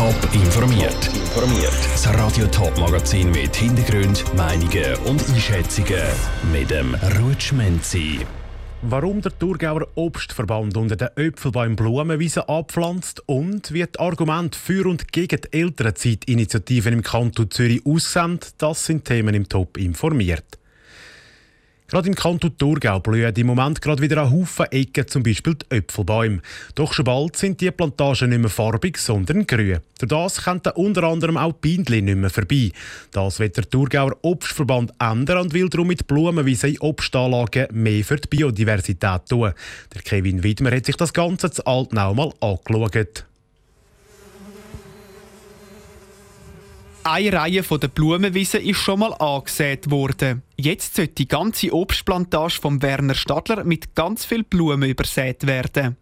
Top informiert. Informiert. Das Radio Top Magazin mit Hintergrund, Meinungen und Einschätzungen mit dem Rutschmenzi. Warum der Thurgauer Obstverband unter den Äpfelbaum Blumenwiese abpflanzt und wie die Argumente für und gegen die Elternzeitinitiativen im Kanton Zürich aussehen, das sind Themen im Top informiert. Gerade im Kanton Thurgau blühen im Moment gerade wieder ein Haufen Ecken, zum Beispiel die Äpfelbäume. Doch schon bald sind die Plantagen nicht mehr farbig, sondern grün. Durch das kommt unter anderem auch Bindli nicht mehr vorbei. Das wird der Thurgauer Obstverband ändern und will darum mit Blumenwiese in Obstanlagen mehr für die Biodiversität tun. Der Kevin Widmer hat sich das Ganze zu Altnau mal angeschaut. Eine Reihe der Blumenwiese ist schon mal angesät worden. Jetzt sollte die ganze Obstplantage vom Werner Stadler mit ganz viel Blumen übersät werden.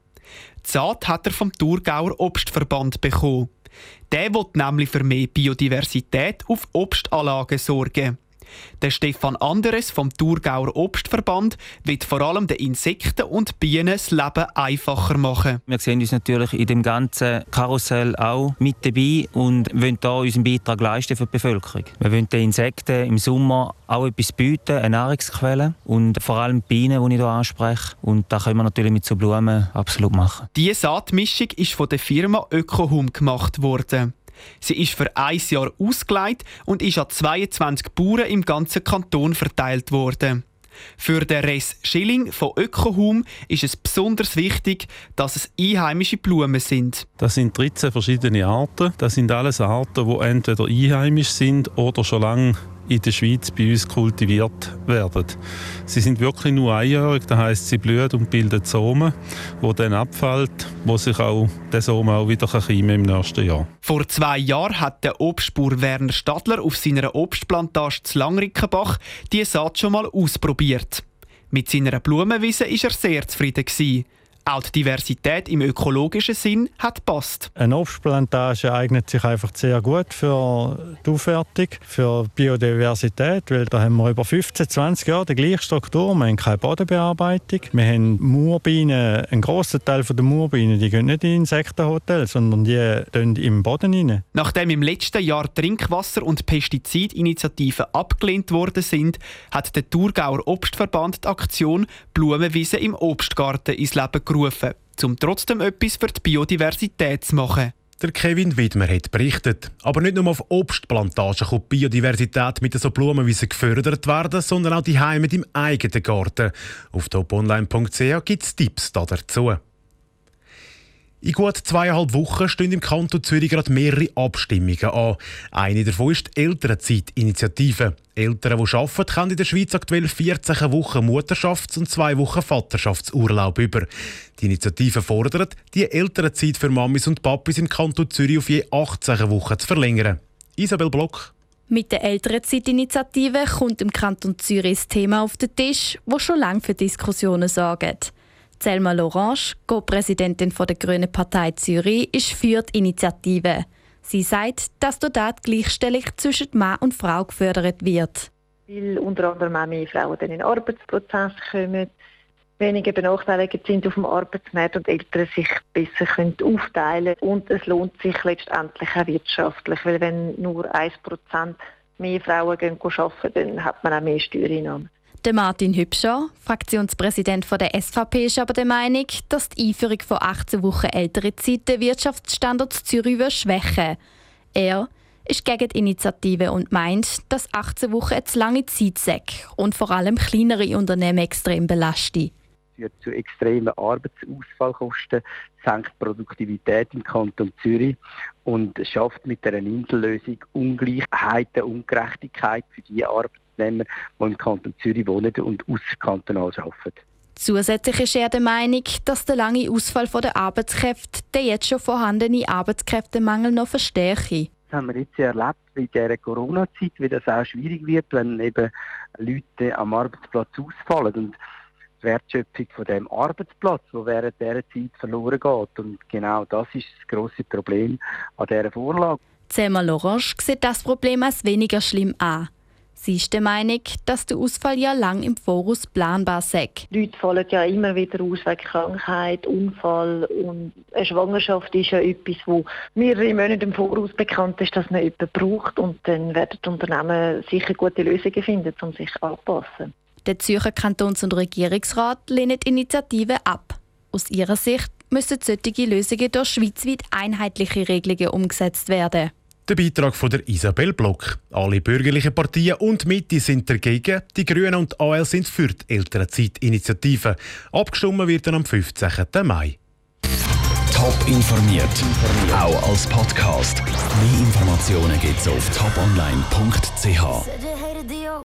Die Saat hat er vom Thurgauer Obstverband bekommen. Der will nämlich für mehr Biodiversität auf Obstanlagen sorgen. Der Stefan Anderes vom Thurgauer Obstverband wird vor allem den Insekten und Bienen das Leben einfacher machen. Wir sehen uns natürlich in dem ganzen Karussell auch mit dabei und wollen hier unseren Beitrag leisten für die Bevölkerung. Wir wollen den Insekten im Sommer auch etwas bieten, eine Nahrungsquelle und vor allem die Bienen, die ich hier anspreche. Und das können wir natürlich mit so Blumen absolut machen. Diese Saatmischung ist von der Firma Ökohum gemacht worden. Sie ist für ein Jahr ausgelegt und ist an 22 Bauern im ganzen Kanton verteilt worden. Für den Res Schilling von Ökohum ist es besonders wichtig, dass es einheimische Blumen sind. Das sind 13 verschiedene Arten. Das sind alles Arten, die entweder einheimisch sind oder schon lange in der Schweiz bei uns kultiviert werden. Sie sind wirklich nur einjährig, das heißt, sie blühen und bilden Samen, wo dann abfällt, wo sich auch der Samen auch wieder keimen im nächsten Jahr. Vor zwei Jahren hat der Obstbauer Werner Stadler auf seiner Obstplantage zu Langrickenbach die Saat schon mal ausprobiert. Mit seiner Blumenwiese war er sehr zufrieden. Gewesen. Auch die Diversität im ökologischen Sinn hat passt. Eine Obstplantage eignet sich einfach sehr gut für die Aufwertung, für Biodiversität, weil da haben wir über 15, 20 Jahre die gleiche Struktur. Wir haben keine Bodenbearbeitung. Wir haben Moorbienen, ein grosser Teil der Moorbienen, die gehen nicht in Insektenhotels, sondern die gehen im Boden rein. Nachdem im letzten Jahr Trinkwasser- und Pestizidinitiativen abgelehnt worden sind, hat der Thurgauer Obstverband die Aktion Blumenwiese im Obstgarten ins Leben gerufen gerufen, um trotzdem etwas für die Biodiversität zu machen. Der Kevin Widmer hat berichtet. Aber nicht nur auf Obstplantagen kann die Biodiversität mit so Blumenwiesen gefördert werden, sondern auch die Heime im eigenen Garten. Auf toponline.ch gibt es Tipps dazu. In gut zweieinhalb Wochen stehen im Kanton Zürich gerade mehrere Abstimmungen an. Eine davon ist die Elternzeitinitiative. Eltern, die arbeiten, können in der Schweiz aktuell 14 Wochen Mutterschafts- und zwei Wochen Vaterschaftsurlaub über. Die Initiative fordert, die Elternzeit für Mamis und Papis im Kanton Zürich auf je 18 Wochen zu verlängern. Isabel Block. Mit der Elternzeitinitiative kommt im Kanton Zürich das Thema auf den Tisch, das schon lange für Diskussionen sorgt. Selma Lorange, Co-Präsidentin der Grünen Partei Zürich, ist für die Initiative. Sie sagt, dass dort die Gleichstellung zwischen Mann und Frau gefördert wird. Weil unter anderem auch mehr Frauen in den Arbeitsprozess kommen, weniger benachteiligt sind auf dem Arbeitsmarkt und Eltern sich besser können aufteilen können. Und es lohnt sich letztendlich auch wirtschaftlich, weil wenn nur 1% mehr Frauen gehen arbeiten, dann hat man auch mehr Steuereinnahmen. Der Martin Hübscher, Fraktionspräsident der SVP, ist aber der Meinung, dass die Einführung von 18 Wochen ältere Zeit den Wirtschaftsstandort Zürich schwächen. Er ist gegen die Initiative und meint, dass 18 Wochen zu lange Zeit sei und vor allem kleinere Unternehmen extrem belastet. Führt zu extremen Arbeitsausfallkosten, senkt Produktivität im Kanton Zürich und schafft mit einer Insellösung Ungleichheiten, Ungerechtigkeit für die Arbeitnehmer, die im Kanton Zürich wohnen und außerkantonal arbeiten. Zusätzlich ist er der Meinung, dass der lange Ausfall der Arbeitskräfte den jetzt schon vorhandenen Arbeitskräftemangel noch verstärke. Das haben wir jetzt erlebt in dieser Corona-Zeit, wie das auch schwierig wird, wenn eben Leute am Arbeitsplatz ausfallen. Und die Wertschöpfung von dem Arbeitsplatz, wo während dieser Zeit verloren geht. Und genau das ist das große Problem an dieser Vorlage. Selma Lorange sieht das Problem als weniger schlimm an. Sie ist der Meinung, dass der Ausfall ja lang im Voraus planbar sei. Leute fallen ja immer wieder aus wegen Krankheit, Unfall und eine Schwangerschaft ist ja etwas, wo mehrere Monate im Voraus bekannt ist, dass man jemanden braucht und dann werden die Unternehmen sicher gute Lösungen finden, um sich anzupassen. Der Zürcher Kantons- und Regierungsrat lehnt die Initiative ab. Aus ihrer Sicht müssen solche Lösungen durch schweizweit einheitliche Regelungen umgesetzt werden. Der Beitrag von der Isabel Block. Alle bürgerlichen Partien und Mitte sind dagegen. Die Grünen und AL sind für die Elternzeitinitiative. Abgestimmt wird dann am 15. Mai. Top informiert, auch als Podcast. Mehr Informationen gibt's auf toponline.ch.